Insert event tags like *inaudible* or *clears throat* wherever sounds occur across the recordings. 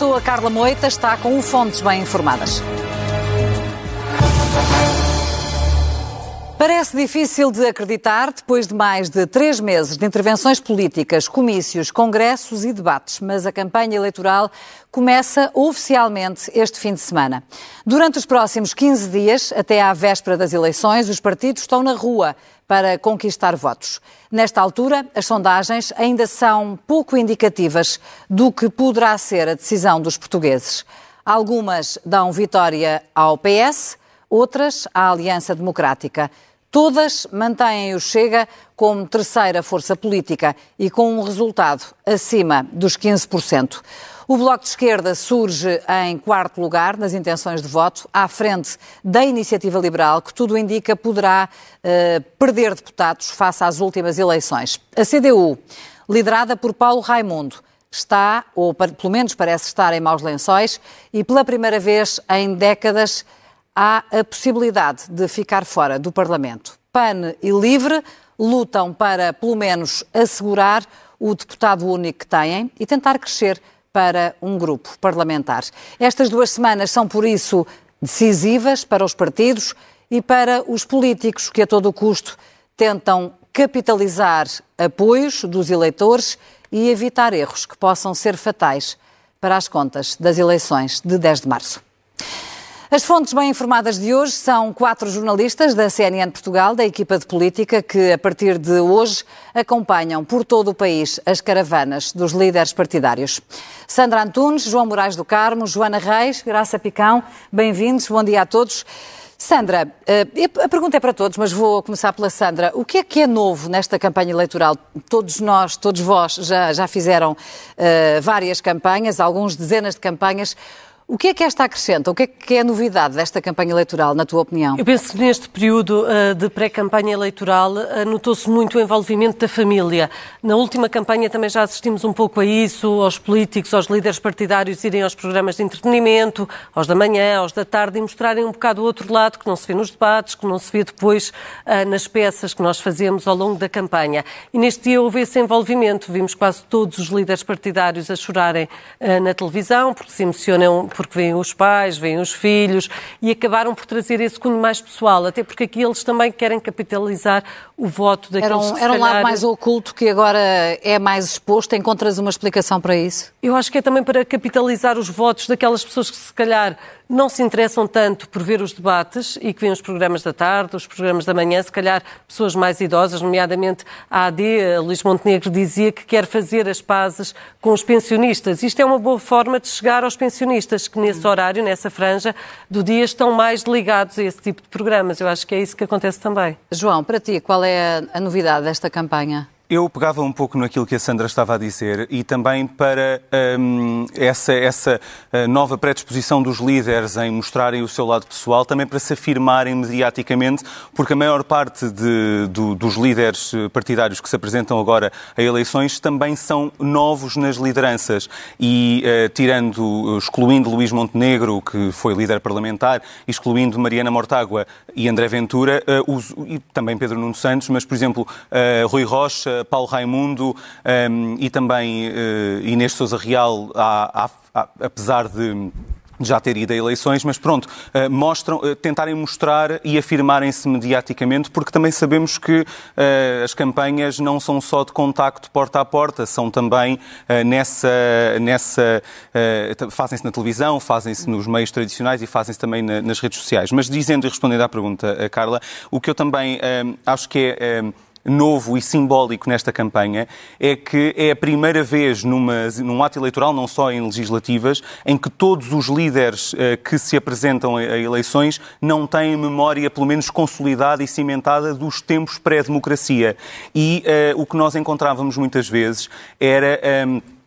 a Carla Moita, está com Fontes Bem Informadas. Parece difícil de acreditar depois de mais de três meses de intervenções políticas, comícios, congressos e debates, mas a campanha eleitoral começa oficialmente este fim de semana. Durante os próximos 15 dias, até à véspera das eleições, os partidos estão na rua para conquistar votos. Nesta altura, as sondagens ainda são pouco indicativas do que poderá ser a decisão dos portugueses. Algumas dão vitória ao PS, outras à Aliança Democrática. Todas mantêm o Chega como terceira força política e com um resultado acima dos 15%. O Bloco de Esquerda surge em quarto lugar nas intenções de voto, à frente da Iniciativa Liberal, que tudo indica poderá uh, perder deputados face às últimas eleições. A CDU, liderada por Paulo Raimundo, está, ou pelo menos parece estar, em maus lençóis e pela primeira vez em décadas há a possibilidade de ficar fora do Parlamento. PAN e LIVRE lutam para, pelo menos, assegurar o deputado único que têm e tentar crescer para um grupo parlamentar. Estas duas semanas são, por isso, decisivas para os partidos e para os políticos que, a todo custo, tentam capitalizar apoios dos eleitores e evitar erros que possam ser fatais para as contas das eleições de 10 de março. As fontes bem informadas de hoje são quatro jornalistas da CNN Portugal, da equipa de política, que a partir de hoje acompanham por todo o país as caravanas dos líderes partidários. Sandra Antunes, João Moraes do Carmo, Joana Reis, Graça Picão, bem-vindos, bom dia a todos. Sandra, eh, a pergunta é para todos, mas vou começar pela Sandra. O que é que é novo nesta campanha eleitoral? Todos nós, todos vós já, já fizeram uh, várias campanhas, alguns dezenas de campanhas. O que é que esta acrescenta? O que é que é a novidade desta campanha eleitoral, na tua opinião? Eu penso que neste período uh, de pré-campanha eleitoral uh, notou-se muito o envolvimento da família. Na última campanha também já assistimos um pouco a isso, aos políticos, aos líderes partidários irem aos programas de entretenimento, aos da manhã, aos da tarde, e mostrarem um bocado o outro lado que não se vê nos debates, que não se vê depois uh, nas peças que nós fazemos ao longo da campanha. E neste dia houve esse envolvimento. Vimos quase todos os líderes partidários a chorarem na televisão, porque se emocionam porque vêm os pais, vêm os filhos e acabaram por trazer esse cunho mais pessoal, até porque aqui eles também querem capitalizar o voto daqueles era um, que Era um calhar... lado mais oculto que agora é mais exposto. Encontras uma explicação para isso? Eu acho que é também para capitalizar os votos daquelas pessoas que se calhar não se interessam tanto por ver os debates e que vêem os programas da tarde, os programas da manhã, se calhar pessoas mais idosas, nomeadamente a AD, a Luís Montenegro dizia que quer fazer as pazes com os pensionistas. Isto é uma boa forma de chegar aos pensionistas que nesse horário, nessa franja do dia, estão mais ligados a esse tipo de programas. Eu acho que é isso que acontece também. João, para ti, qual é a novidade desta campanha? Eu pegava um pouco naquilo que a Sandra estava a dizer e também para um, essa, essa uh, nova predisposição dos líderes em mostrarem o seu lado pessoal, também para se afirmarem mediaticamente, porque a maior parte de, do, dos líderes partidários que se apresentam agora a eleições também são novos nas lideranças. E uh, tirando, excluindo Luís Montenegro, que foi líder parlamentar, excluindo Mariana Mortágua e André Ventura, uh, os, e também Pedro Nuno Santos, mas, por exemplo, Rui Rocha, Paulo Raimundo um, e também uh, Inês Souza Real, apesar de já ter ido a eleições, mas pronto, uh, mostram, uh, tentarem mostrar e afirmarem-se mediaticamente, porque também sabemos que uh, as campanhas não são só de contacto porta a porta, são também nessa, nessa fazem-se na televisão, fazem-se nos meios tradicionais e fazem-se também na, nas redes sociais. Mas dizendo e respondendo à pergunta, Carla, o que eu também acho que é novo e simbólico nesta campanha é que é a primeira vez numa, num ato eleitoral, não só em legislativas, em que todos os líderes uh, que se apresentam a, eleições não têm memória, pelo menos consolidada e cimentada, dos tempos pré-democracia. E uh, o que nós encontrávamos muitas vezes era. Um, ehm, eh,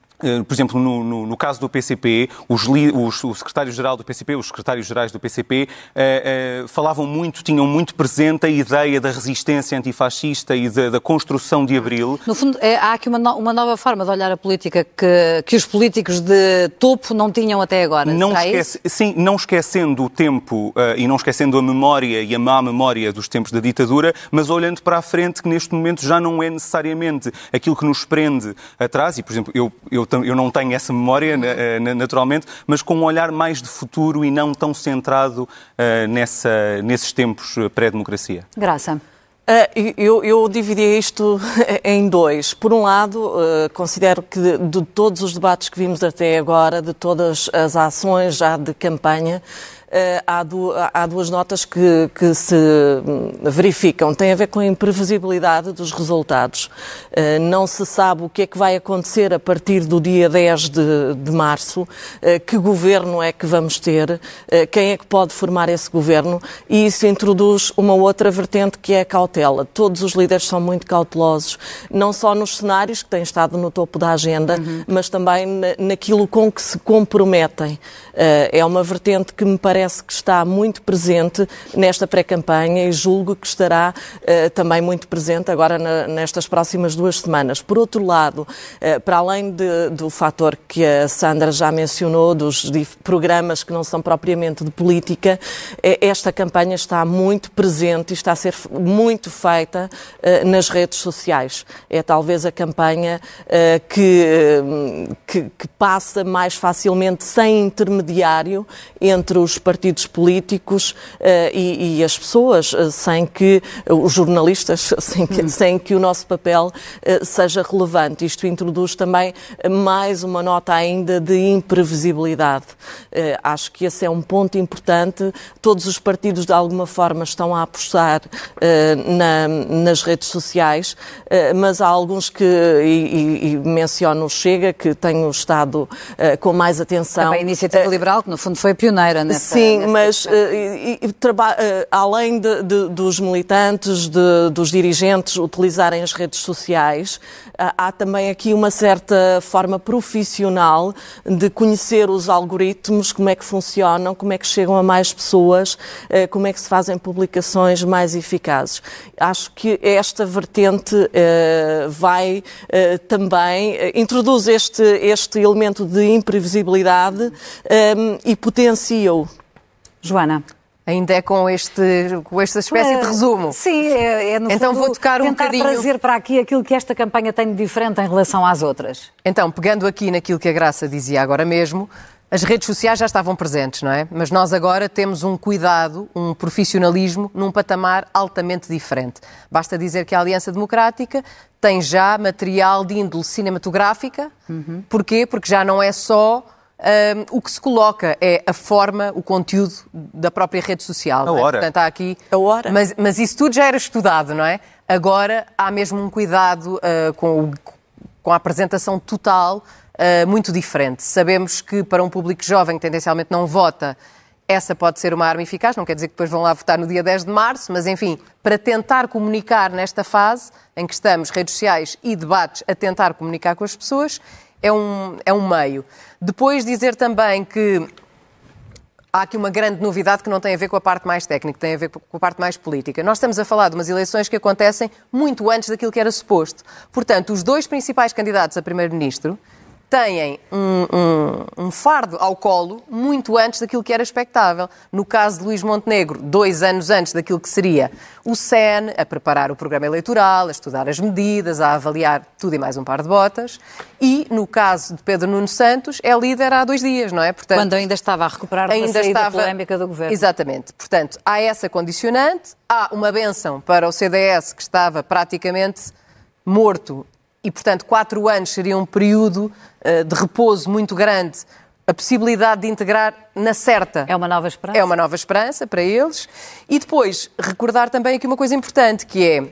por exemplo, no, no, no, caso do PCP, os, os, o secretário-geral do PCP, os secretários-gerais do PCP, eh, eh, falavam muito, tinham muito presente a ideia da resistência antifascista e da, da construção de Abril. No fundo, é, há aqui uma, no, uma, nova forma de olhar a política que, que os políticos de topo não tinham até agora. Não esquece, sim, não esquecendo o tempo uh, e não esquecendo a memória e a má memória dos tempos da ditadura, mas olhando para a frente que neste momento já não é necessariamente aquilo que nos prende atrás. E, por exemplo, eu, eu eu, não tenho essa memória, naturalmente, mas com um olhar mais de futuro e não tão centrado nessa, nesses tempos pré-democracia. Graça. Uh, eu, eu dividia isto *laughs* em dois. Por um lado, uh, considero que de, de, todos os debates que vimos até agora, de todas as ações já de campanha, eh, há, há duas notas que, que, se verificam. Tem a ver com a imprevisibilidade dos resultados. Eh, não se sabe o que é que vai acontecer a partir do dia 10 de, de março, eh, que governo é que vamos ter, quem é que pode formar esse governo, e isso introduz uma outra vertente que é a cautela. Todos os líderes são muito cautelosos, não só nos cenários que têm estado no topo da agenda, uhum. mas também naquilo com que se comprometem. É uma vertente que me parece parece que está muito presente nesta pré-campanha e julgo que estará uh, também muito presente agora na, nestas próximas duas semanas. Por outro lado, uh, para além de, do fator que a Sandra já mencionou, dos programas que não são propriamente de política, uh, esta campanha está muito presente e está a ser muito feita nas redes sociais. É talvez a campanha que, que, que passa mais facilmente sem intermediário entre os partidos partidos políticos uh, e, e, as pessoas, uh, sem que uh, os jornalistas, *laughs* sem que, sem que o nosso papel seja relevante. Isto introduz também mais uma nota ainda de imprevisibilidade. acho que esse é um ponto importante. Todos os partidos, de alguma forma, estão a apostar na, nas redes sociais, mas há alguns que, e, e menciono o Chega, que tenho estado com mais atenção. Também a Iniciativa Liberal, que no fundo foi pioneira nessa, Sim, mas uh, e, e, uh, além de, de, dos militantes, de, dos dirigentes utilizarem as redes sociais, uh, há também aqui uma certa forma profissional de conhecer os algoritmos, como é que funcionam, como é que chegam a mais pessoas, como é que se fazem publicações mais eficazes. Acho que esta vertente vai também, introduz este, este elemento de imprevisibilidade e potencia-o. Joana. Ainda é com, este, com esta espécie de resumo. Sim, é, é no Então fundo, vou tocar um tentar bocadinho... trazer para aqui aquilo que esta campanha tem de diferente em relação às outras. Então, pegando aqui naquilo que a Graça dizia agora mesmo, as redes sociais já estavam presentes, não é? Mas nós agora temos um cuidado, um profissionalismo num patamar altamente diferente. Basta dizer que a Aliança Democrática tem já material de índole cinematográfica. Uhum. Porquê? Porque já não é só um, o que se coloca é a forma, o conteúdo da própria rede social. A hora. Portanto, há aqui... A hora. Mas, mas isso tudo já era estudado, não é? Agora há mesmo um cuidado uh, com, o, com a apresentação total uh, muito diferente. Sabemos que para um público jovem que tendencialmente não vota, essa pode ser uma arma eficaz, não quer dizer que depois vão lá votar no dia 10 de março, mas enfim, para tentar comunicar nesta fase em que estamos, redes sociais e debates, a tentar comunicar com as pessoas, é um, é um meio. Depois dizer também que há aqui uma grande novidade que não tem a ver com a parte mais técnica, tem a ver com a parte mais política. Nós estamos a falar de umas eleições que acontecem muito antes daquilo que era suposto. Portanto, os dois principais candidatos a primeiro-ministro têm um, um, um, fardo ao colo muito antes daquilo que era expectável. No caso de Luís Montenegro, dois anos antes daquilo que seria o SEN, a preparar o programa eleitoral, a estudar as medidas, a avaliar tudo e mais um par de botas. E, no caso de Pedro Nuno Santos, é líder há dois dias, não é? Portanto, Quando ainda estava a recuperar da ainda saída estava... polémica do governo. Exatamente. Portanto, há essa condicionante, há uma benção para o CDS que estava praticamente morto e, portanto, quatro anos seria um período uh, de repouso muito grande. A possibilidade de integrar na certa. É uma nova esperança. É uma nova esperança para eles. E depois, recordar também aqui uma coisa importante, que é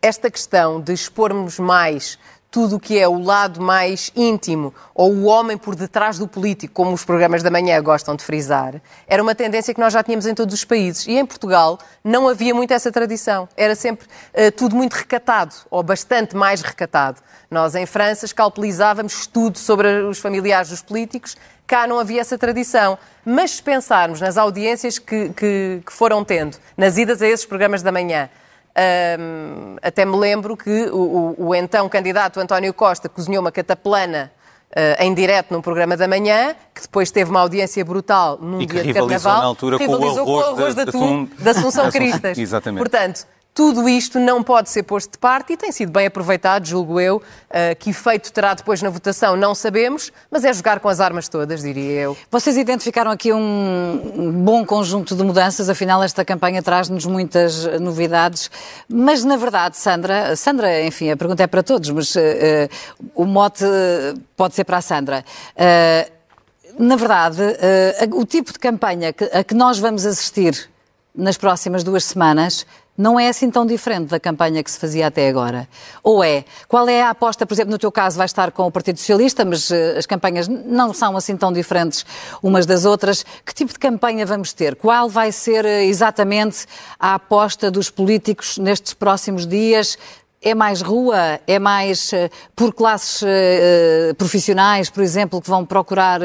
esta questão de expormos mais tudo o que é o lado mais íntimo ou o homem por detrás do político, como os programas da manhã gostam de frisar, era uma tendência que nós já tínhamos em todos os países. E em Portugal não havia muito essa tradição. Era sempre uh, tudo muito recatado, ou bastante mais recatado. Nós, em França, escalpelizávamos tudo sobre os familiares dos políticos. Cá não havia essa tradição. Mas se pensarmos nas audiências que, que, que foram tendo, nas idas a esses programas da manhã, um, até me lembro que o, o, o, então candidato António Costa cozinhou uma cataplana uh, em direto num programa da manhã, que depois teve uma audiência brutal num e dia de carnaval. na altura com o arroz, com o arroz da, da, *laughs* da Assunção Cristas. Exatamente. Portanto, tudo isto não pode ser posto de parte e tem sido bem aproveitado, julgo eu. Uh, que efeito terá depois na votação, não sabemos, mas é jogar com as armas todas, diria eu. Vocês identificaram aqui um bom conjunto de mudanças, afinal, esta campanha traz-nos muitas novidades. Mas, na verdade, Sandra, Sandra, enfim, a pergunta é para todos, mas uh, uh, o mote pode ser para a Sandra. na verdade, o tipo de campanha a que nós vamos assistir nas próximas duas semanas não é assim tão diferente da campanha que se fazia até agora. Ou é? Qual é a aposta, por exemplo, no teu caso vai estar com o Partido Socialista, mas uh, as campanhas não são assim tão diferentes umas das outras. Que tipo de campanha vamos ter? Qual vai ser uh, exatamente a aposta dos políticos nestes próximos dias? É mais rua? É mais uh, por classes uh, profissionais, por exemplo, que vão procurar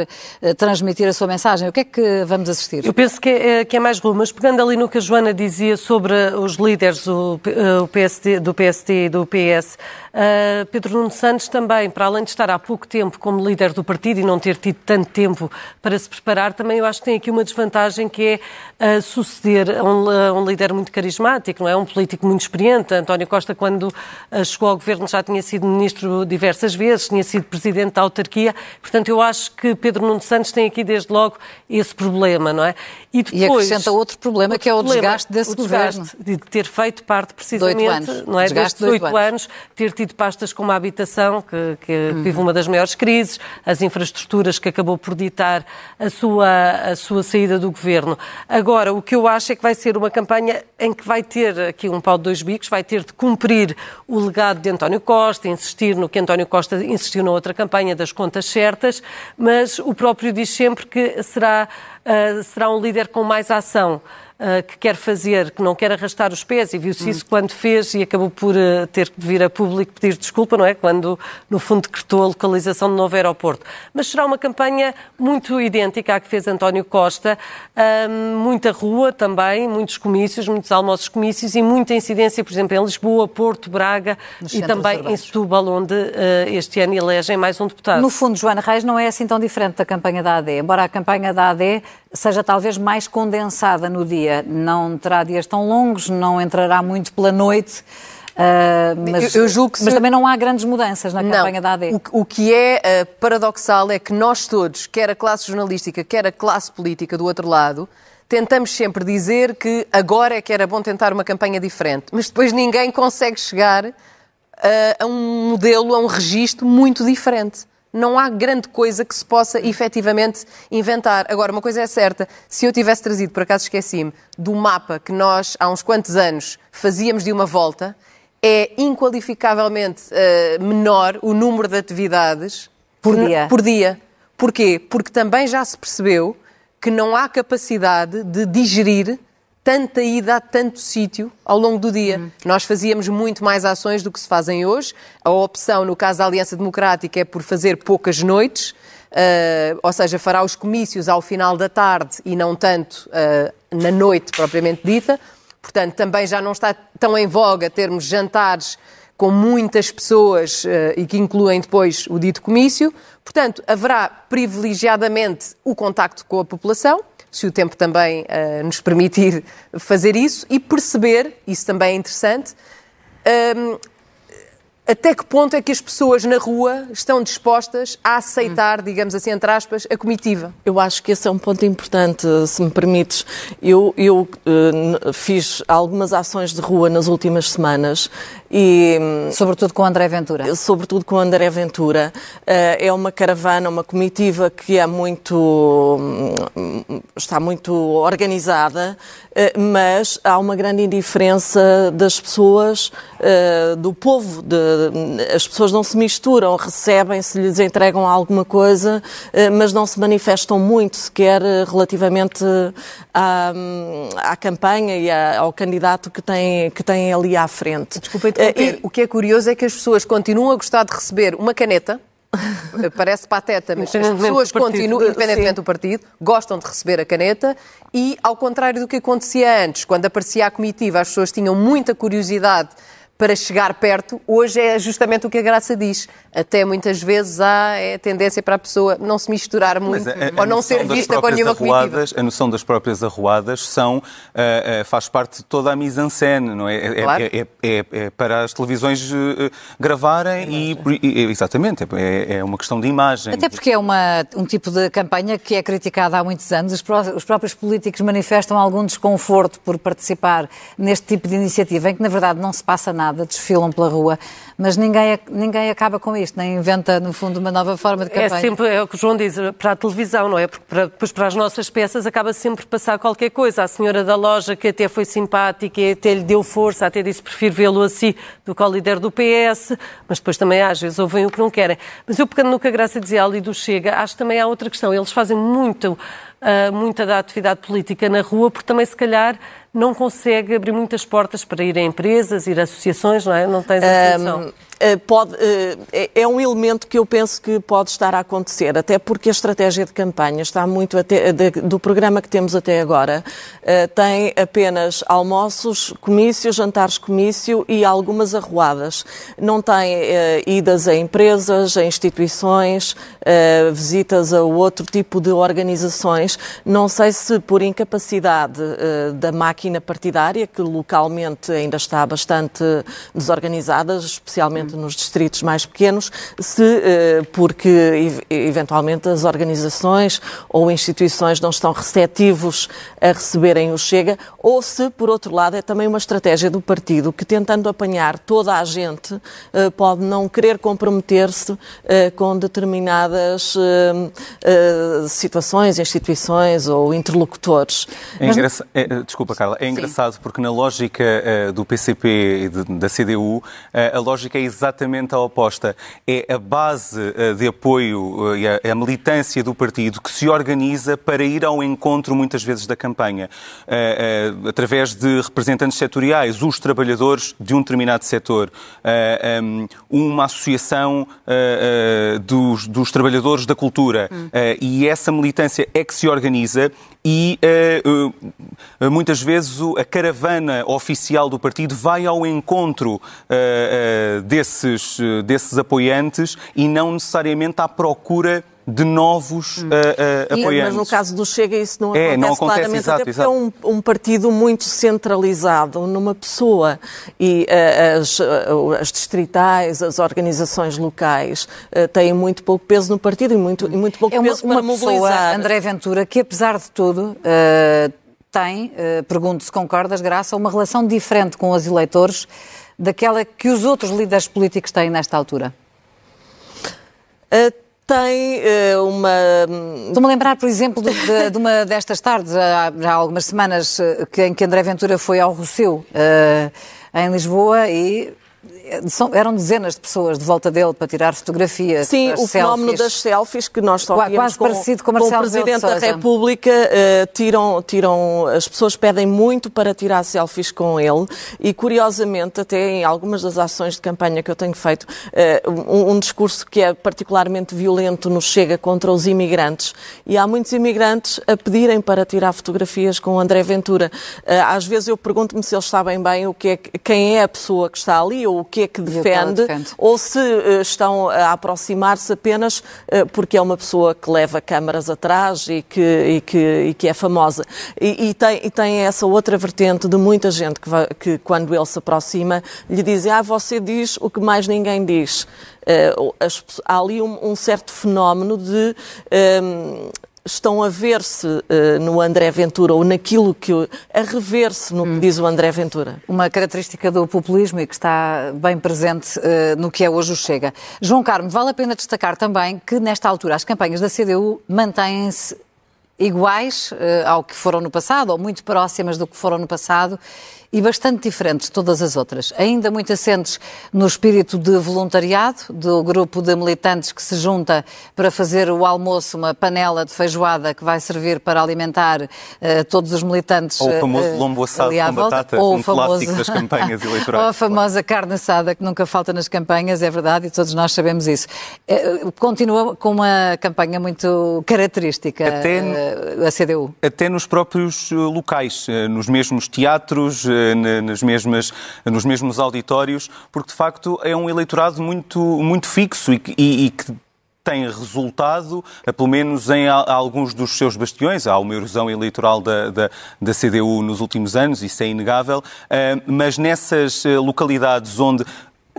transmitir a sua mensagem? O que é que vamos assistir? Eu penso que é, que é mais rua, mas pegando ali no que a Joana dizia sobre os líderes PSD, do PSD e do PS, Pedro Nuno Santos também, para além de estar há pouco tempo como líder do partido e não ter tido tanto tempo para se preparar, também eu acho que tem aqui uma desvantagem que é suceder a um, a um, líder muito carismático, não é? Um político muito experiente. António Costa, quando chegou ao governo, já tinha sido ministro diversas vezes, tinha sido presidente da autarquia. Portanto, eu acho que Pedro Nuno Santos tem aqui desde logo esse problema, não é? E, depois, e acrescenta outro problema, outro que é o desgaste desse o desgaste governo. De ter feito parte precisamente, de não é? Desgaste desde 18 anos, ter tido pastas como a habitação, que, que uhum. vive uma das maiores crises, as infraestruturas que acabou por ditar a sua, a sua saída do governo. Agora, o que eu acho é que vai ser uma campanha em que vai ter aqui um pau de dois bicos, vai ter de cumprir o legado de António Costa, insistir no que António Costa insistiu na outra campanha das contas certas, mas o próprio diz sempre que será, uh, será um líder com mais ação uh, que quer fazer, que não quer arrastar os pés, e viu-se hum. isso quando fez e acabou por uh, ter que vir a público pedir desculpa, não é? Quando, no fundo, decretou a localização do novo aeroporto. Mas será uma campanha muito idêntica à que fez António Costa, uh, muita rua também, muitos comícios, muitos almoços comícios e muita incidência, por exemplo, em Lisboa, Porto, Braga Nos e também urbanos. em Setúbal, onde este ano elegem mais um deputado. No fundo, Joana Reis não é assim tão diferente da campanha da AD, embora a campanha da AD seja talvez mais condensada no dia. Não terá dias tão longos, não entrará muito pela noite. Uh, mas, eu, eu mas também não há grandes mudanças na campanha da AD. O, o que é uh, paradoxal é que nós todos, quer a classe jornalística, quer a classe política do outro lado, tentamos sempre dizer que agora é que era bom tentar uma campanha diferente, mas depois ninguém consegue chegar uh, a um modelo, a um registro muito diferente não há grande coisa que se possa efetivamente inventar. Agora, uma coisa é certa, se eu tivesse trazido, por acaso esqueci-me, do mapa que nós, há uns quantos anos, fazíamos de uma volta, é inqualificavelmente uh, menor o número de atividades por dia. por dia. Porquê? Porque também já se percebeu que não há capacidade de digerir tanta ida a tanto sítio ao longo do dia. Uhum. Nós fazíamos muito mais ações do que se fazem hoje. A opção, no caso da Aliança Democrática, é por fazer poucas noites, uh, ou seja, fará os comícios ao final da tarde e não tanto uh, na noite propriamente dita. Portanto, também já não está tão em voga termos jantares com muitas pessoas uh, e que incluem depois o dito comício. Portanto, haverá privilegiadamente o contacto com a população se o tempo também uh, nos permitir fazer isso, e perceber, isso também é interessante, um, ehm, até que ponto é que as pessoas na rua estão dispostas a aceitar, digamos assim, entre aspas, a comitiva? Eu acho que esse é um ponto importante, se me permites. Eu, eu uh, fiz algumas ações de rua nas últimas semanas e... Sobretudo com o André Ventura. Sobretudo com o André Ventura. Uh, é uma caravana, uma comitiva que é muito... está muito organizada, uh, mas há uma grande indiferença das pessoas, do povo, de, as pessoas não se misturam, recebem, se lhes entregam alguma coisa, eh, mas não se manifestam muito sequer eh, relativamente à, à campanha e ao candidato que tem, que tem ali à frente. Desculpa interromper. E, o que é curioso é que as pessoas continuam a gostar de receber uma caneta, *laughs* parece pateta, mas as pessoas continuam, independentemente do partido, gostam de receber a caneta e, ao contrário do que acontecia antes, quando aparecia a comitiva, as pessoas tinham muita curiosidade para chegar perto, hoje é justamente o que a Graça diz. Até muitas vezes há é tendência para a pessoa não se misturar muito a, a ou não ser vista com nenhuma arruadas, A noção das próprias arruadas são, uh, uh, faz parte de toda a mise-en-scène, não é? É, claro. é, é, é, para as televisões uh, gravarem e, e, Exatamente, é, uma questão de imagem. Até porque é uma, um tipo de campanha que é criticada há muitos anos. Os, pró os próprios políticos manifestam algum desconforto por participar neste tipo de iniciativa, em que na verdade não se passa nada, desfilam pela rua, mas ninguém, ninguém acaba com isto, nem inventa, no fundo, uma nova forma de campanha. É sempre é o que o João diz, para a televisão, não é? Porque para, depois para as nossas peças acaba sempre passar qualquer coisa. A senhora da loja que até foi simpática e até lhe deu força, até disse prefiro vê-lo assim do que ao líder do PS, mas depois também às vezes ouvem o que não querem. Mas eu pegando no que a Graça dizia ali do Chega, acho que também há outra questão. Eles fazem muito, uh, muita da atividade política na rua, porque também se calhar não consegue abrir muitas portas para ir a empresas, ir a associações, não é? Não tens a um, eh, pode, eh, é, é um elemento que eu penso que pode estar a acontecer, até porque a estratégia de campanha está muito até, do programa que temos até agora, eh, tem apenas almoços, comícios, jantares comício e algumas arruadas. Não tem idas a empresas, a instituições, visitas a outro tipo de organizações. Não sei se por incapacidade da máquina partidária, que localmente ainda está bastante desorganizada, especialmente nos distritos mais pequenos, se eh, porque eventualmente as organizações ou instituições não estão receptivos a receberem o Chega, ou se, por outro lado, é também uma estratégia do partido que, tentando apanhar toda a gente, eh, pode não querer comprometer-se eh, com determinadas situações, instituições ou interlocutores. É engraçado, é, desculpa, Carla, é engraçado Sim. porque na lógica do PCP e da CDU, a lógica é exatamente a oposta. É a base eh, de apoio e a, militância do partido que se organiza para ir ao encontro, muitas vezes, da campanha, eh, eh, através de representantes setoriais, os trabalhadores de um determinado setor, uma associação dos, dos trabalhadores da cultura. Hum. E essa militância é que se organiza e uh, muitas vezes a caravana oficial do partido vai ao encontro desses, desses apoiantes e não necessariamente à procura de novos hum. uh, uh, apoiantes. Mas no caso do Chega isso não acontece, é, não acontece claramente, exato, até porque exato. é um, um, partido muito centralizado numa pessoa e uh, as, as, distritais, as organizações locais têm muito pouco peso no partido e muito, e muito pouco é uma, peso para uma mobilizar. Pessoa, André Ventura, que apesar de tudo tem, pergunto se concordas, Graça, uma relação diferente com os eleitores daquela que os outros líderes políticos têm nesta altura? Uh, tem uh, uma. Estou-me a lembrar, por exemplo, de, de, de, uma destas tardes, há, há algumas semanas, eh, que, em que André Ventura foi ao Rosseu, uh, em Lisboa, e são, eram dezenas de pessoas de volta dele para tirar fotografias. Sim, o selfies. fenómeno das selfies que nós só Quase com, parecido com, com o Presidente da República. Uh, tiram, tiram, as pessoas pedem muito para tirar selfies com ele e, curiosamente, até em algumas das ações de campanha que eu tenho feito, uh, um, um, discurso que é particularmente violento nos chega contra os imigrantes e há muitos imigrantes a pedirem para tirar fotografias com o André Ventura. Uh, às vezes eu pergunto-me se eles sabem bem o que é, quem é a pessoa que está ali ou o que é que defende, defende. ou se uh, estão a aproximar-se apenas uh, porque é uma pessoa que leva câmaras atrás e que, e que, e que é famosa. E, e, tem, e tem essa outra vertente de muita gente que, vai, que quando ele se aproxima, lhe dizem, ah, você diz o que mais ninguém diz. Uh, as, há ali um, um certo fenómeno de estão a ver-se uh, no André Ventura ou naquilo que. a rever-se no hum. que diz o André Ventura? Uma característica do populismo e que está bem presente uh, no que é hoje o Chega. João Carmo, vale a pena destacar também que, nesta altura, as campanhas da CDU mantêm-se iguais uh, ao que foram no passado, ou muito próximas do que foram no passado, e bastante diferentes de todas as outras. Ainda muito assentes no espírito de voluntariado, do grupo de militantes que se junta para fazer o almoço, uma panela de feijoada que vai servir para alimentar uh, todos os militantes. Ou o famoso uh, lombo assado com batata, ou um famoso... clássico das campanhas *laughs* eleitorais. ou a famosa carne assada que nunca falta nas campanhas, é verdade, e todos nós sabemos isso. Uh, continua com uma campanha muito característica. Até, a CDU? Até nos próprios locais, nos mesmos teatros, nas mesmas, nos mesmos auditórios, porque de facto é um eleitorado muito, muito fixo e, e, e que tem resultado, pelo menos em alguns dos seus bastiões. Há uma erosão eleitoral da, da, da CDU nos últimos anos, isso é inegável, mas nessas localidades onde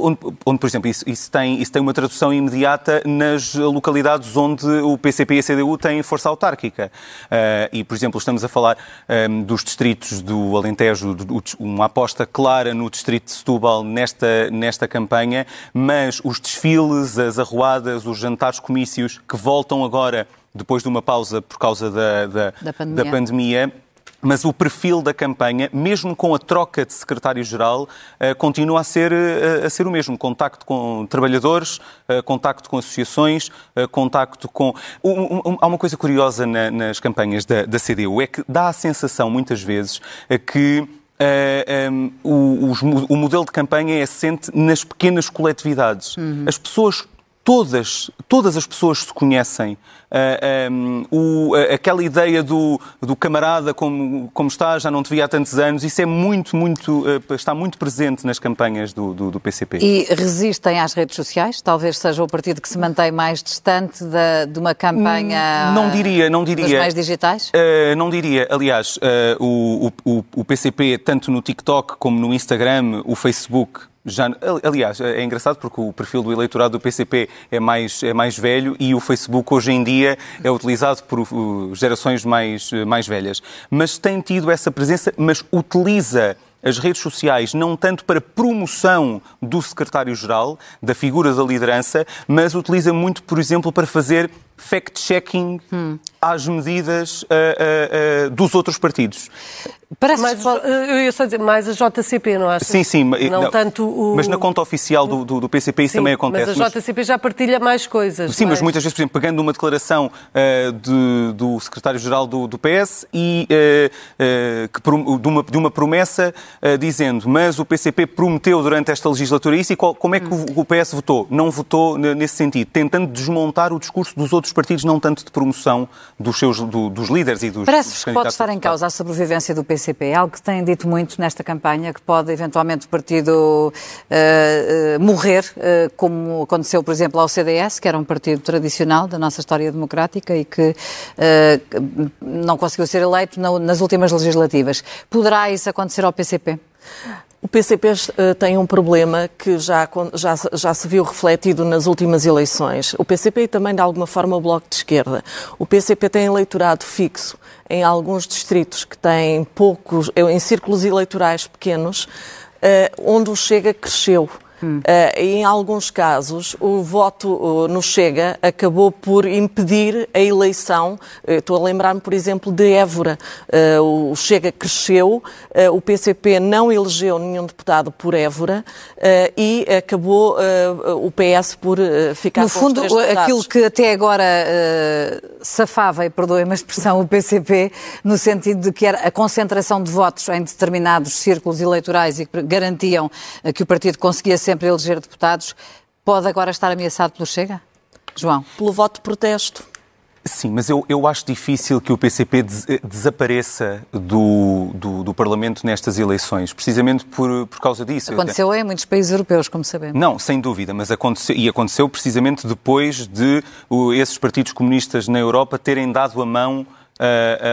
Onde, onde, por exemplo, isso, isso, tem, isso tem uma tradução imediata nas localidades onde o PCP e a CDU têm força autárquica. Uh, e, por exemplo, estamos a falar um, ehm, dos distritos do Alentejo, uma aposta clara no distrito de Setúbal nesta, nesta campanha, mas os desfiles, as arruadas, os jantares comícios que voltam agora, depois de uma pausa por causa da, da, da pandemia, da pandemia mas o perfil da campanha, mesmo com a troca de secretário-geral, eh, continua a ser, eh, a ser o mesmo. Contacto com trabalhadores, eh, contacto com associações, contacto com... Há uma coisa curiosa nas campanhas da, da CDU, é que dá a sensação, muitas vezes, que Uh, um, o, o, modelo de campanha é assente nas pequenas coletividades. Uhum. As pessoas todas, todas as pessoas se conhecem. Uh, ah, um, o, aquela ideia do, do camarada como, como está, já não te via há tantos anos, isso é muito, muito, uh, está muito presente nas campanhas do, do, do, PCP. E resistem às redes sociais? Talvez seja o partido que se mantém mais distante da, de uma campanha não diria, não diria. dos meios digitais? Uh, não diria. Aliás, o, o, o PCP, tanto no TikTok como no Instagram, o Facebook, já, aliás, é engraçado porque o perfil do eleitorado do PCP é mais, é mais velho e o Facebook hoje em dia é utilizado por uh, gerações mais, mais velhas. Mas tem tido essa presença, mas utiliza as redes sociais não tanto para promoção do secretário-geral, da figura da liderança, mas utiliza muito, por exemplo, para fazer fact-checking hum. às medidas uh, uh, uh, dos outros partidos. Parece mais, eu ia só dizer, mais a JCP, não acho? Sim, sim. Não, não, tanto o... Mas na conta oficial do, do, do PCP isso sim, também acontece. mas a JCP mas... já partilha mais coisas. Sim, mas muitas vezes, por exemplo, pegando uma declaração uh, de, do secretário-geral do, do, PS e uh, uh, que, de, uma, de uma promessa dizendo mas o PCP prometeu durante esta legislatura isso e qual, como é que o, o PS votou? Não votou nesse sentido, tentando desmontar o discurso dos outros partidos, não tanto de promoção dos, seus, do, dos líderes e dos Parece que pode estar em causa a sobrevivência do PCP. É algo que tem dito muito nesta campanha, que pode eventualmente o partido uh, uh, morrer, uh, como aconteceu, por exemplo, ao CDS, que era um partido tradicional da nossa história democrática e que não conseguiu ser eleito nas últimas legislativas. Poderá isso acontecer ao PCP? O PCP tem um problema que já, já, já se viu refletido nas últimas eleições. O PCP e também, de alguma forma, o Bloco de Esquerda. O PCP tem eleitorado fixo em alguns distritos que têm poucos, em círculos eleitorais pequenos, eh, onde o Chega cresceu. Hum. Uh, em alguns casos, o voto uh, no Chega acabou por impedir a eleição. Uh, estou a lembrar-me, por exemplo, de Évora. o Chega cresceu, o PCP não elegeu nenhum deputado por Évora e acabou o PS por ficar no com fundo, aquilo que até agora safava, e perdoem-me a expressão, o PCP, no sentido de que era a concentração de votos em determinados círculos eleitorais e que garantiam que o partido conseguia ser sempre eleger deputados, pode agora estar ameaçado pelo Chega? João? Pelo voto de protesto. Sim, mas eu, eu acho difícil que o PCP des, desapareça do, do, do, Parlamento nestas eleições, precisamente por, por causa disso. Aconteceu em muitos países europeus, como sabemos. Não, sem dúvida, mas aconteceu, e aconteceu precisamente depois de uh, esses partidos comunistas na Europa terem dado a mão uh,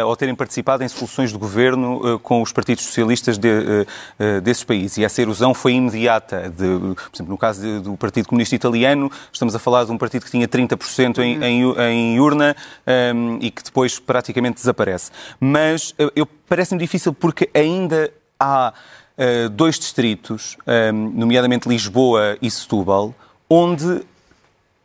ou terem participado em soluções de governo uh, com os partidos socialistas de, uh, desses países. E essa erosão foi imediata. De, por exemplo, no caso de, do Partido Comunista Italiano, estamos a falar de um partido que tinha 30% em, em, em urna um, e que depois praticamente desaparece. Mas parece-me difícil porque ainda há dois distritos, um, nomeadamente Lisboa e Setúbal, onde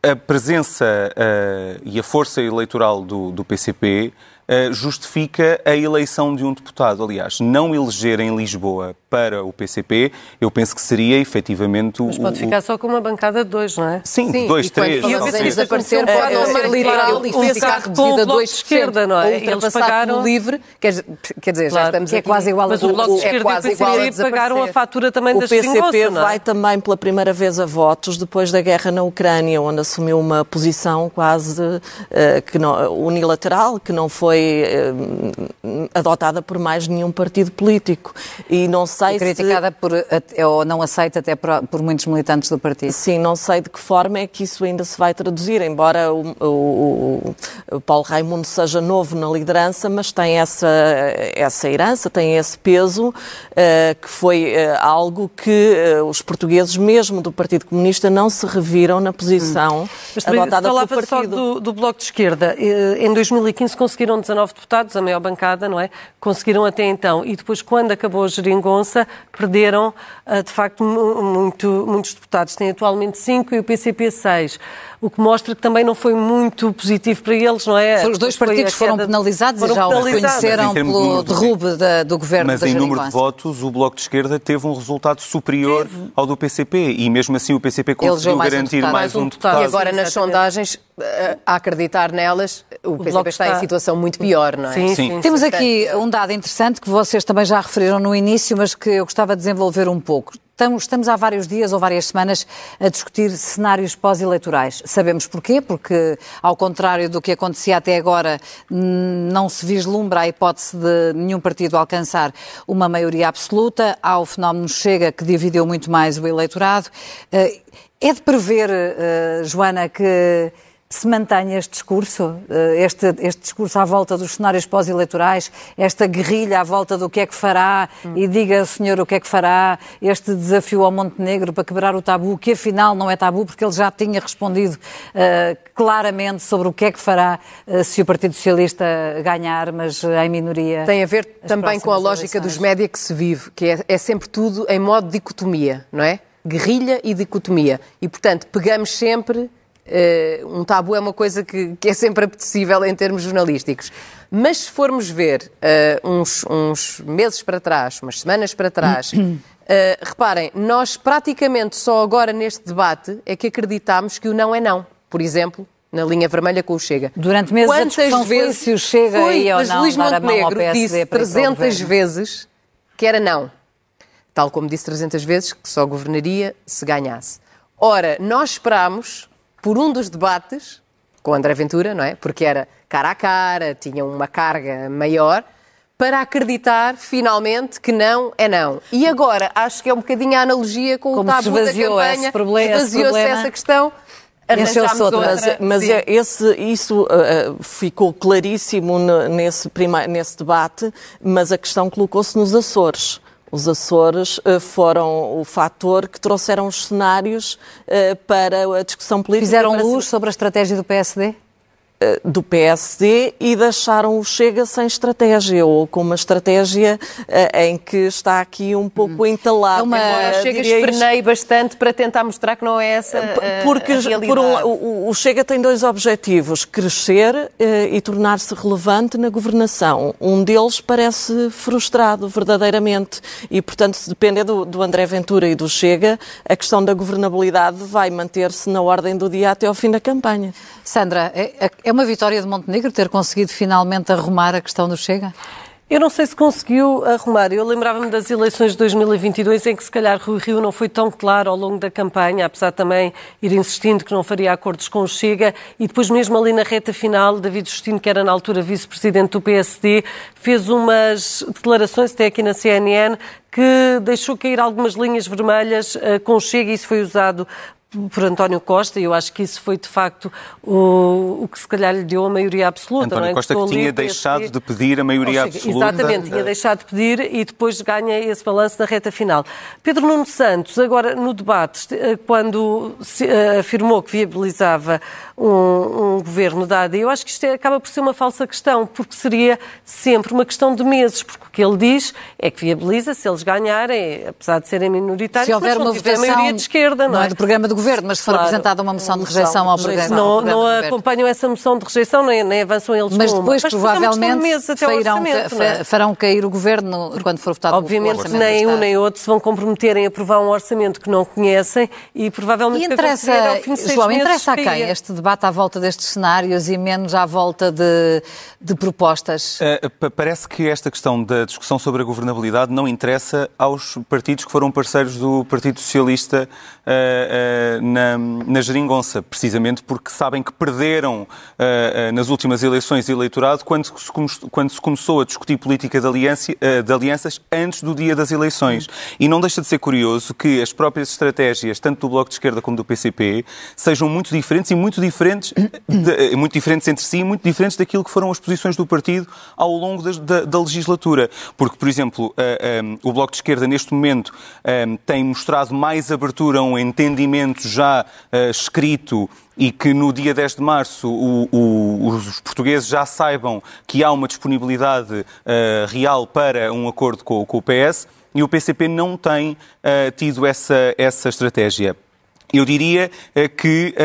a presença uh, e a força eleitoral do, do PCP uh, justifica a eleição de um deputado. Aliás, não eleger em Lisboa para o PCP, eu penso que seria efetivamente o. Mas pode ficar só com uma bancada de dois, não é? Sim, Sim dois, três. E quando desaparecer, pode é, ser literal e ficar reduzido a dois esquerda, não é? Eles pagaram livre, quer, quer dizer, já estamos que é quase igual a Mas o Bloco de Esquerda é quase igual a pagaram a fatura também da O PCP vai também pela primeira vez a votos depois da guerra na Ucrânia, onde assumiu uma posição quase uh, que não, unilateral, que não foi uh, adotada por mais nenhum partido político. E não sei e criticada se... por, ou não aceita até por, por, muitos militantes do partido. Sim, não sei de que forma é que isso ainda se vai traduzir, embora o, o, o Paulo Raimundo seja novo na liderança, mas tem essa, essa herança, tem esse peso, uh, que foi algo que os portugueses, mesmo do Partido Comunista, não se reviram na posição hum. adotada pelo partido. só do, do Bloco de Esquerda. Em 2015 conseguiram 19 deputados, a maior bancada, não é? Conseguiram até então. E depois, quando acabou a geringonça, perderam, ah, de facto, muito, muitos deputados. Tem atualmente 5 e o PCP 6 o que mostra que também não foi muito positivo para eles, não é? Os dois partidos foram penalizados foram e já penalizados. o reconheceram pelo de derrube da, do governo Mas da em número de votos, o Bloco de Esquerda teve um resultado superior teve. ao do PCP e mesmo assim o PCP conseguiu garantir mais um, mais um deputado. E agora nas sondagens, eh, a acreditar nelas, o, o PCP está, está, em situação muito pior, não é? Sim, sim. sim. Temos aqui um dado interessante que vocês também já referiram no início, mas que eu gostava de desenvolver um pouco. Estamos, há vários dias ou várias semanas a discutir cenários pós-eleitorais. Sabemos porquê, porque, ao contrário do que acontecia até agora, não se vislumbra a hipótese de nenhum partido alcançar uma maioria absoluta. Há o fenómeno Chega, que dividiu muito mais o eleitorado. Eh, é de prever, eh, Joana, que se mantenha este discurso, eh, este, este discurso à volta dos cenários pós-eleitorais, esta guerrilha à volta do que é que fará hum. e diga, senhor, o que é que fará, este desafio ao Montenegro para quebrar o tabu, que afinal não é tabu, porque ele já tinha respondido uh, claramente sobre o que é que fará uh, se o Partido Socialista ganhar, mas em minoria. Tem a ver também com a lógica eleições. dos média que se vive, que é, é sempre tudo em modo dicotomia, não é? Guerrilha e dicotomia. E, portanto, pegamos sempre Uh, um tabu é uma coisa que, que, é sempre apetecível em termos jornalísticos. Mas se formos ver uh, uns, uns, meses para trás, umas semanas para trás, uh, *clears throat* reparem, nós praticamente só agora neste debate é que acreditámos que o não é não. Por exemplo, na linha vermelha com o Chega. Durante meses Quantas a vezes se o Chega foi, ia ou não Luís dar Montenegro PSD disse 300 vezes que era não. Tal como disse 300 vezes que só governaria se ganhasse. Ora, nós esperámos por um dos debates com André Ventura, não é? Porque era cara a cara, tinha uma carga maior, para acreditar finalmente que não é não. E agora, acho que é um bocadinho a analogia com Como o tabu da campanha, esvaziou-se essa questão. Outra. Mas, mas é esse, isso uh, ficou claríssimo nesse, nesse debate, mas a questão colocou-se nos Açores. Os Açores uh, foram o fator que trouxeram os cenários uh, para a discussão política. Fizeram luz sobre a estratégia do PSD? Eh, do PSD e deixaram o Chega sem estratégia, ou com uma estratégia uh, em que está aqui um pouco hum. entalado. É uma... Embora, Chega espernei bastante para tentar mostrar que não é essa uh, Porque por um, o, o, Chega tem dois objetivos, crescer uh, e tornar-se relevante na governação. Um deles parece frustrado, verdadeiramente, e portanto, se depender do, do André Ventura e do Chega, a questão da governabilidade vai manter-se na ordem do dia até ao fim da campanha. Sandra, é, é uma vitória de Montenegro ter conseguido finalmente arrumar a questão do Chega? Eu não sei se conseguiu arrumar. Eu lembrava-me das eleições de 2022 em que se calhar Rui Rio não foi tão claro ao longo da campanha, apesar também ir insistindo que não faria acordos com o Chega e depois mesmo ali na reta final, David Justino, que era na altura vice-presidente do PSD, fez umas declarações até aqui na CNN que deixou cair algumas linhas vermelhas uh, com o Chega e isso foi usado por António Costa, e eu acho que isso foi de facto o, o que se calhar lhe deu a maioria absoluta. António é? Costa que tinha deixado de pedir a maioria absoluta. Exatamente, tinha deixado de pedir e depois ganha esse balanço na reta final. Pedro Nuno Santos, agora no debate, eh, quando eh, afirmou que viabilizava um, um governo da AD, eu acho que isto é, acaba por ser uma falsa questão, porque seria sempre uma questão de meses, porque o que ele diz é que viabiliza se eles ganharem, apesar de serem minoritários, se houver uma votação, maioria de esquerda, não, não é? é? do programa do governo, mas se for claro, apresentada uma moção de moção rejeição ao de programa. rejeição. Não, ao programa não governo. acompanham essa moção de rejeição, nem, nem avançam eles Mas com uma. depois, Mas é provavelmente, meses até ao farão, orçamento, não é? fa- farão cair o governo quando for votado o Obviamente orçamento nem um nem outro se vão comprometer em aprovar um orçamento que não conhecem e provavelmente E o que interessa, acontecer ao fim de João, meses interessa a quem este debate à volta destes cenários e menos à volta de, de propostas? Uh, pa- parece que esta questão da discussão sobre a governabilidade não interessa aos partidos que foram parceiros do Partido Socialista uh, uh, na, na geringonça, precisamente porque sabem que perderam uh, uh, nas últimas eleições eleitorado quando se, quando se começou a discutir política de, aliança, uh, de alianças antes do dia das eleições. E não deixa de ser curioso que as próprias estratégias, tanto do Bloco de Esquerda como do PCP, sejam muito diferentes e muito diferentes, de- muito diferentes entre si e muito diferentes daquilo que foram as posições do partido ao longo das- da, da legislatura. Porque, por exemplo, o Bloco de Esquerda, neste momento, tem mostrado mais abertura a um entendimento já ah, escrito e que no dia 10 de março o- o- os portugueses já saibam que há uma disponibilidade ah, real para um acordo com, com o PS e o PCP não tem ah, tido essa, essa estratégia. Eu diria que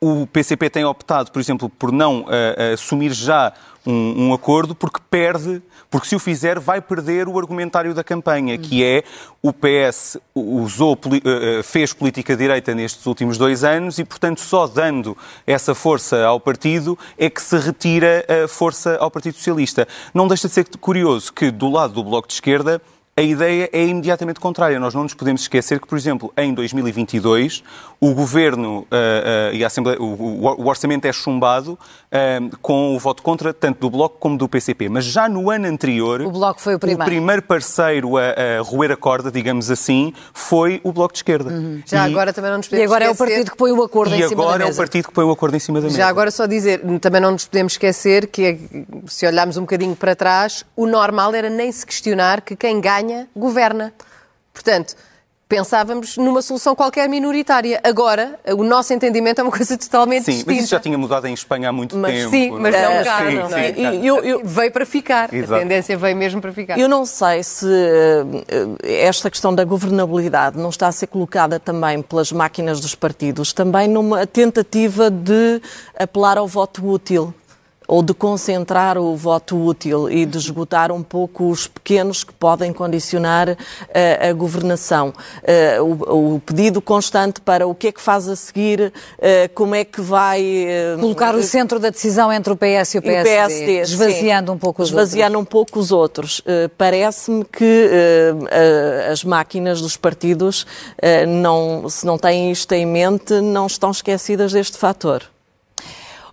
o PCP tem optado, por exemplo, por não assumir já um, um acordo, porque perde, porque se o fizer vai perder o argumentário da campanha, que é o PS usou, eh, eh, fez política direita nestes últimos dois anos e, portanto, só dando essa força ao partido é que se retira a força ao Partido Socialista. Não deixa de ser curioso que, do lado do Bloco de Esquerda, a ideia é imediatamente contrária. Nós não nos podemos esquecer que, por exemplo, em 2022, o Governo ah, ah, e a Assembleia, o, o- o orçamento é chumbado ah, com o voto contra tanto do Bloco como do PCP. Mas já no ano anterior, O Bloco foi o primeiro. parceiro a, a roer a corda, digamos assim, foi o Bloco de Esquerda. Já E- agora também não nos E podemos agora é o esquecer- partido que põe o acordo e em cima da agora é o mesa. partido que põe o acordo em cima da mesa. Já agora só dizer, também não nos podemos esquecer que, se olharmos um bocadinho para trás, o normal era nem se questionar que quem ganha, governa. Portanto, pensávamos numa solução qualquer minoritária. Agora, o nosso entendimento é uma coisa totalmente Sim, distinta. mas isso já tinha mudado em Espanha há muito Mas tempo. sim, mas é? não cá, Sim, não sim, é? claro. E eu- eu- Veio para ficar. Exato. A tendência veio mesmo para ficar. Eu não sei se eh, esta questão da governabilidade não está a ser colocada também pelas máquinas dos partidos, também numa tentativa de apelar ao voto útil ou de concentrar o voto útil e de esgotar um pouco os pequenos que podem condicionar eh, a governação. Eh, o, o pedido constante para o que é que faz a seguir, eh, como é que vai... Colocar o centro da decisão entre o PS e o e o PSD, PSD, esvaziando sim. um pouco os esvaziando um pouco os outros. Parece-me que as máquinas dos partidos, não, se não têm isto em mente, não estão esquecidas deste fator.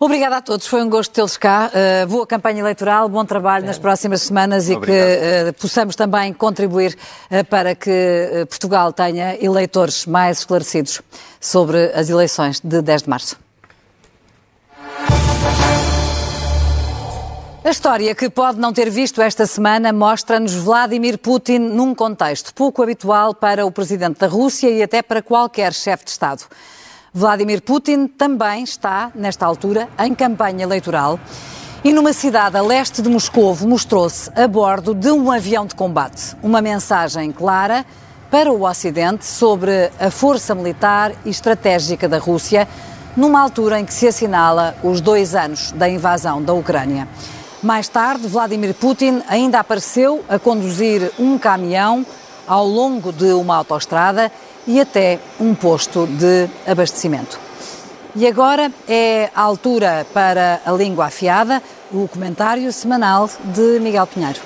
Obrigada a todos, foi um gosto tê-los cá. Uh, boa campanha eleitoral, bom trabalho nas próximas semanas e Obrigado. que uh, possamos também contribuir uh, para que Portugal tenha eleitores mais esclarecidos sobre as eleições de 10 de março. A história que pode não ter visto esta semana mostra-nos Vladimir Putin num contexto pouco habitual para o presidente da Rússia e até para qualquer chefe de Estado. Vladimir Putin também está, nesta altura, em campanha eleitoral e numa cidade a leste de Moscovo mostrou-se a bordo de um avião de combate. Uma mensagem clara para o Ocidente sobre a força militar e estratégica da Rússia numa altura em que se assinala os dois anos da invasão da Ucrânia. Mais tarde, Vladimir Putin ainda apareceu a conduzir um caminhão ao longo de uma autoestrada e até um posto de abastecimento. E agora é a altura para a língua afiada, o comentário semanal de Miguel Pinheiro.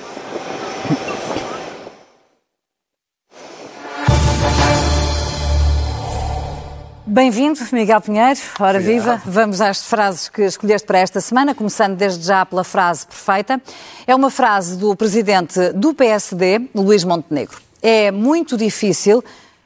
Bem-vindo, Miguel Pinheiro. Ora viva, vamos às frases que escolheste para esta semana, começando desde já pela frase perfeita. É uma frase do presidente do PSD, Luís Montenegro. É muito difícil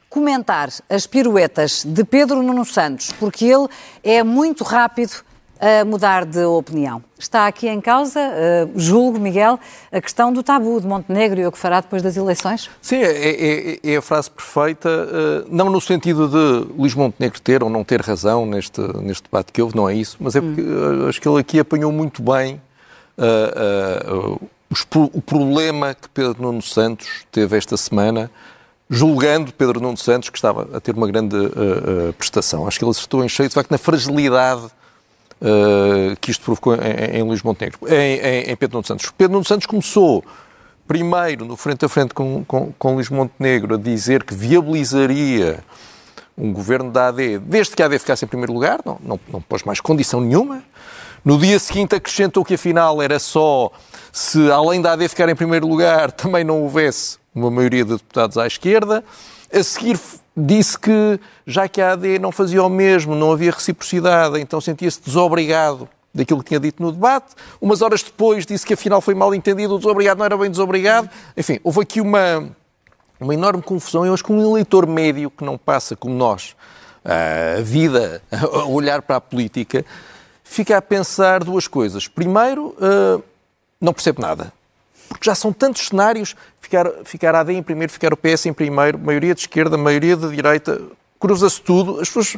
comentar as piruetas de Pedro Nuno Santos, porque ele é muito rápido a mudar de opinião. Está aqui em causa, uh, julgo, Miguel, a questão do tabu de Montenegro e o que fará depois das eleições? Sim, é, é, é a frase perfeita, uh, não no sentido de Luís Montenegro ter ou não ter razão neste, neste debate que houve, não é isso, mas é porque uh, acho que ele aqui apanhou muito bem os, o problema que Pedro Nuno Santos teve esta semana julgando Pedro Nuno Santos, que estava a ter uma grande uh, uh, prestação. Acho que ele acertou em cheio, de facto, na fragilidade uh, que isto provocou em, em Luís Montenegro, em, em, em, Pedro Nuno Santos. Pedro Nuno Santos começou primeiro, no frente a frente com, com, com Luís Montenegro, a dizer que viabilizaria um governo da AD, desde que a AD ficasse em primeiro lugar, não, não, não pôs mais condição nenhuma. No dia seguinte acrescentou que afinal era só se, além da AD ficar em primeiro lugar, *laughs* também não houvesse uma maioria de deputados à esquerda. A seguir disse que, já que a AD não fazia o mesmo, não havia reciprocidade, então sentia-se desobrigado daquilo que tinha dito no debate. Umas horas depois disse que afinal foi mal entendido, o desobrigado não era bem desobrigado. Enfim, houve aqui uma, uma enorme confusão. Eu acho que um eleitor médio que não passa como nós a vida, *laughs* a olhar para a política, fica a pensar duas coisas. Primeiro, uh, não percebe nada. Porque já são tantos cenários, ficar, ficar a AD em primeiro, ficar o PS em primeiro, maioria de esquerda, maioria de direita, cruza-se tudo, as pessoas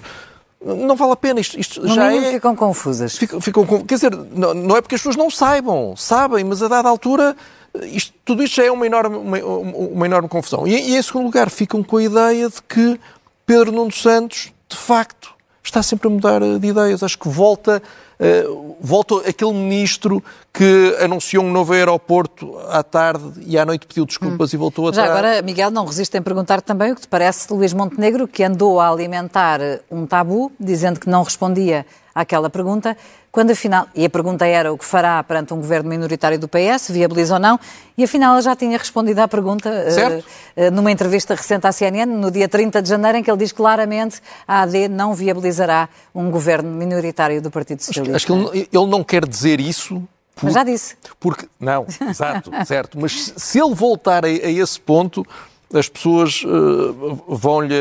não vale a pena. Isto, isto no já é... ficam confusas. Ficam, ficam, quer dizer, não, não, é porque as pessoas não saibam, sabem, mas a dada altura isto, tudo isto já é uma enorme, uma, uma enorme confusão. E, e, em segundo lugar, ficam com a ideia de que Pedro Nuno Santos, de facto, está sempre a mudar de ideias. Acho que volta, uh, volta aquele ministro que anunciou um novo aeroporto à tarde e à noite pediu desculpas hum. e voltou a Já agora, Miguel, não resiste em perguntar também o que te parece de Luís Montenegro, que andou a alimentar um tabu, dizendo que não respondia àquela pergunta, quando afinal, e a pergunta era o que fará perante um governo minoritário do PS, viabiliza ou não, e afinal ela já tinha respondido à pergunta uh, numa entrevista recente à CNN, no dia 30 de janeiro, em que ele diz claramente a AD não viabilizará um governo minoritário do Partido Socialista. Acho, acho que ele, ele não quer dizer isso por, mas já disse. Porque, não, *laughs* exato, certo. Mas se ele voltar a, a esse ponto, as pessoas uh, vão-lhe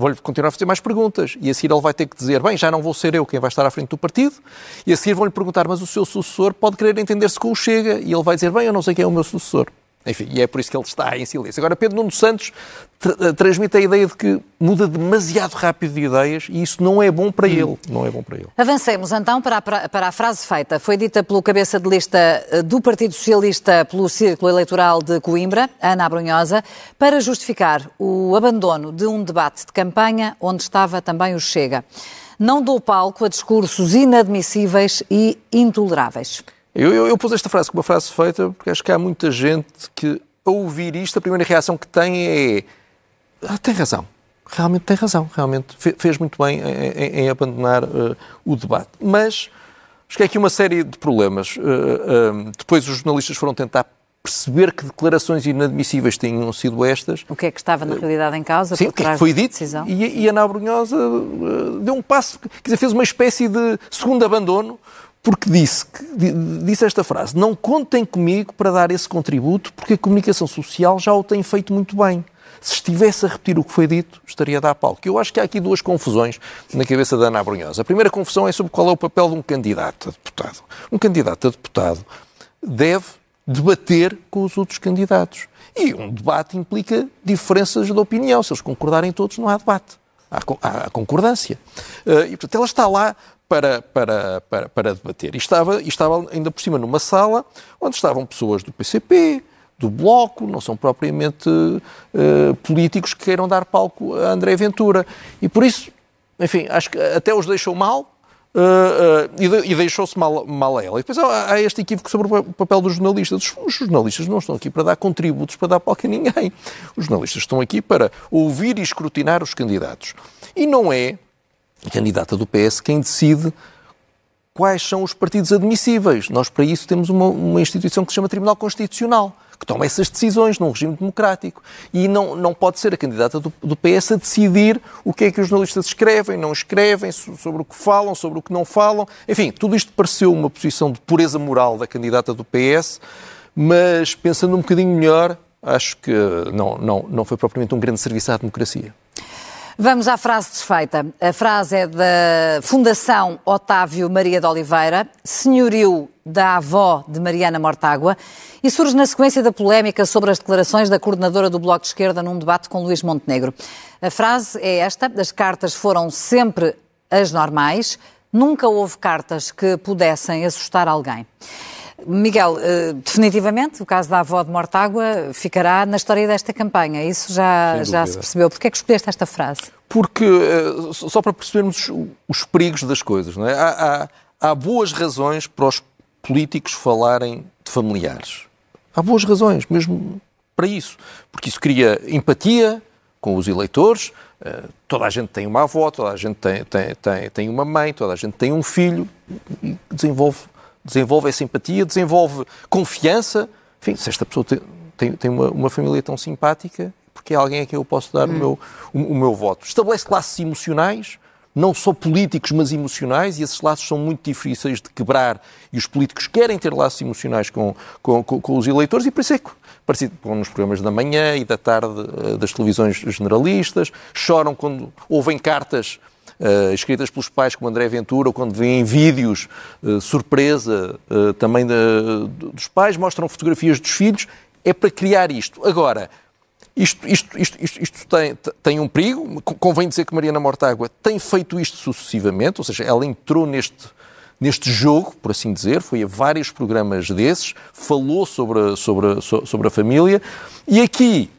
vou-lhe continuar a fazer mais perguntas. E a seguir ele vai ter que dizer, bem, já não vou ser eu quem vai estar à frente do partido. E a seguir vão-lhe perguntar, mas o seu sucessor pode querer entender-se com o Chega. E ele vai dizer, bem, eu não sei quem é o meu sucessor. Enfim, e é por isso que ele está em silêncio. Agora, Pedro Nuno Santos tra eh, transmite a ideia de que muda demasiado rápido de ideias e isso não é bom para hum. ele. Não é bom para ele. Avancemos então para a, para a frase feita. Foi dita pelo cabeça de lista eh, do Partido Socialista pelo Círculo Eleitoral de Coimbra, Ana Abrunhosa, para justificar o abandono de um debate de campanha onde estava também o Chega. Não dou palco a discursos inadmissíveis e intoleráveis. Eu, eu, eu pus esta frase como uma frase feita porque acho que há muita gente que, ao ouvir isto, a primeira reação que tem é: ah, tem razão. Realmente tem razão. Realmente fez muito bem em, em abandonar uh, o debate. Mas acho que há aqui uma série de problemas. Uh, uh, depois os jornalistas foram tentar perceber que declarações inadmissíveis tinham sido estas. O que é que estava na realidade em causa? Sim, o que, é que foi dito. E, e Ana Brunhosa deu um passo, quer dizer, fez uma espécie de segundo abandono, porque disse, disse esta frase: Não contem comigo para dar esse contributo, porque a comunicação social já o tem feito muito bem. Se estivesse a repetir o que foi dito, estaria a dar palco. Eu acho que há aqui duas confusões na cabeça da Ana Brunhosa. A primeira confusão é sobre qual é o papel de um candidato a deputado. Um candidato a deputado deve debater com os outros candidatos. E um debate implica diferenças de opinião. Se eles concordarem todos, não há debate. Há, concordância. Uh, e, portanto, ela está lá para, para, para, para debater. E estava, e estava ainda por cima numa sala onde estavam pessoas do PCP, do Bloco, não são propriamente uh, políticos que queiram dar palco a André Ventura. E por isso, enfim, acho que até os deixou mal, Uh, uh, e, deixou-se mal, mal a ela. E depois há, há, este equívoco sobre o papel dos jornalistas. Os, jornalistas não estão aqui para dar contributos, para dar palco a ninguém. Os jornalistas estão aqui para ouvir e escrutinar os candidatos. E não é candidata do PS quem decide quais são os partidos admissíveis. Nós, para isso, temos uma, uma instituição que se chama Tribunal Constitucional, que toma essas decisões num regime democrático. E não, não pode ser a candidata do, do, PS a decidir o que é que os jornalistas escrevem, não escrevem, sobre o que falam, sobre o que não falam. Enfim, tudo isto pareceu uma posição de pureza moral da candidata do PS, mas pensando um bocadinho melhor, acho que não, não, não foi propriamente um grande serviço à democracia. Vamos à frase desfeita. A frase é da Fundação Otávio Maria de Oliveira, senhorio da avó de Mariana Mortágua, e surge na sequência da polémica sobre as declarações da coordenadora do Bloco de Esquerda num debate com Luís Montenegro. A frase é esta: as cartas foram sempre as normais, nunca houve cartas que pudessem assustar alguém. Miguel, uh, definitivamente o caso da avó de Mortágua ficará na história desta campanha. Isso já, já se percebeu. Porquê é que escolheste esta frase? Porque, uh, só para percebermos os perigos das coisas, não é? há, há, há boas razões para os políticos falarem de familiares. Há boas razões, mesmo para isso. Porque isso cria empatia com os eleitores. Uh, toda a gente tem uma avó, toda a gente tem, tem, tem, tem uma mãe, toda a gente tem um filho e desenvolve, desenvolve essa empatia, desenvolve confiança. Enfim, se esta pessoa tem, tem, tem uma, uma, família tão simpática, porque é alguém a quem eu posso dar hum. o, meu, o, o meu voto. Estabelece laços emocionais não só políticos, mas emocionais, e esses laços são muito difíceis de quebrar, e os políticos querem ter laços emocionais com, com, com, com os eleitores, e por isso é que participam nos programas da manhã e da tarde eh, das televisões generalistas, choram quando ouvem cartas Uh, escritas pelos pais como André Ventura, ou quando veem vídeos uh, surpresa uh, também de, dos pais, mostram fotografias dos filhos, é para criar isto. Agora, isto, isto, isto, isto, isto tem, tem um perigo. Convém dizer que Mariana Mortágua tem feito isto sucessivamente, ou seja, ela entrou neste, neste jogo, por assim dizer, foi a vários programas desses, falou sobre, sobre, sobre a família e aqui,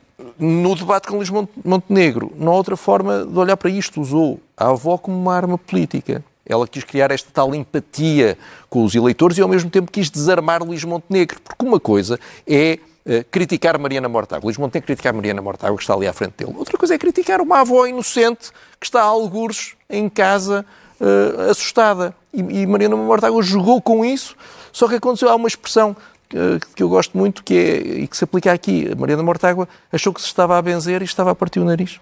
no debate com Luís Montenegro, não há outra forma de olhar para isto, usou a avó como uma arma política. Ela quis criar esta tal empatia com os eleitores e ao mesmo tempo quis desarmar Luís Montenegro, porque uma coisa é Uh, criticar Mariana Mortágua. Luís Montenegro criticar Mariana Mortágua, que está ali à frente dele. Outra coisa é criticar uma avó inocente que está a algures em casa uh, assustada. E, e Mariana Mortágua jogou com isso, só que aconteceu, há uma expressão que, que eu gosto muito que é, e que se aplica aqui. A Mariana Mortágua achou que se estava a benzer e estava a partir o nariz.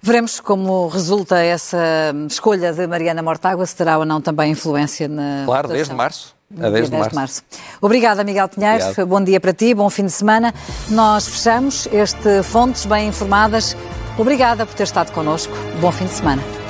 Veremos como resulta essa escolha de Mariana Mortágua, se terá ou não também influência na. Claro, votação. desde março. A 10 de março. março. Obrigada, Miguel Pinheiro. Obrigado. Bom dia para ti, bom fim de semana. Nós fechamos este Fontes Bem Informadas. Obrigada por ter estado connosco. Bom fim de semana.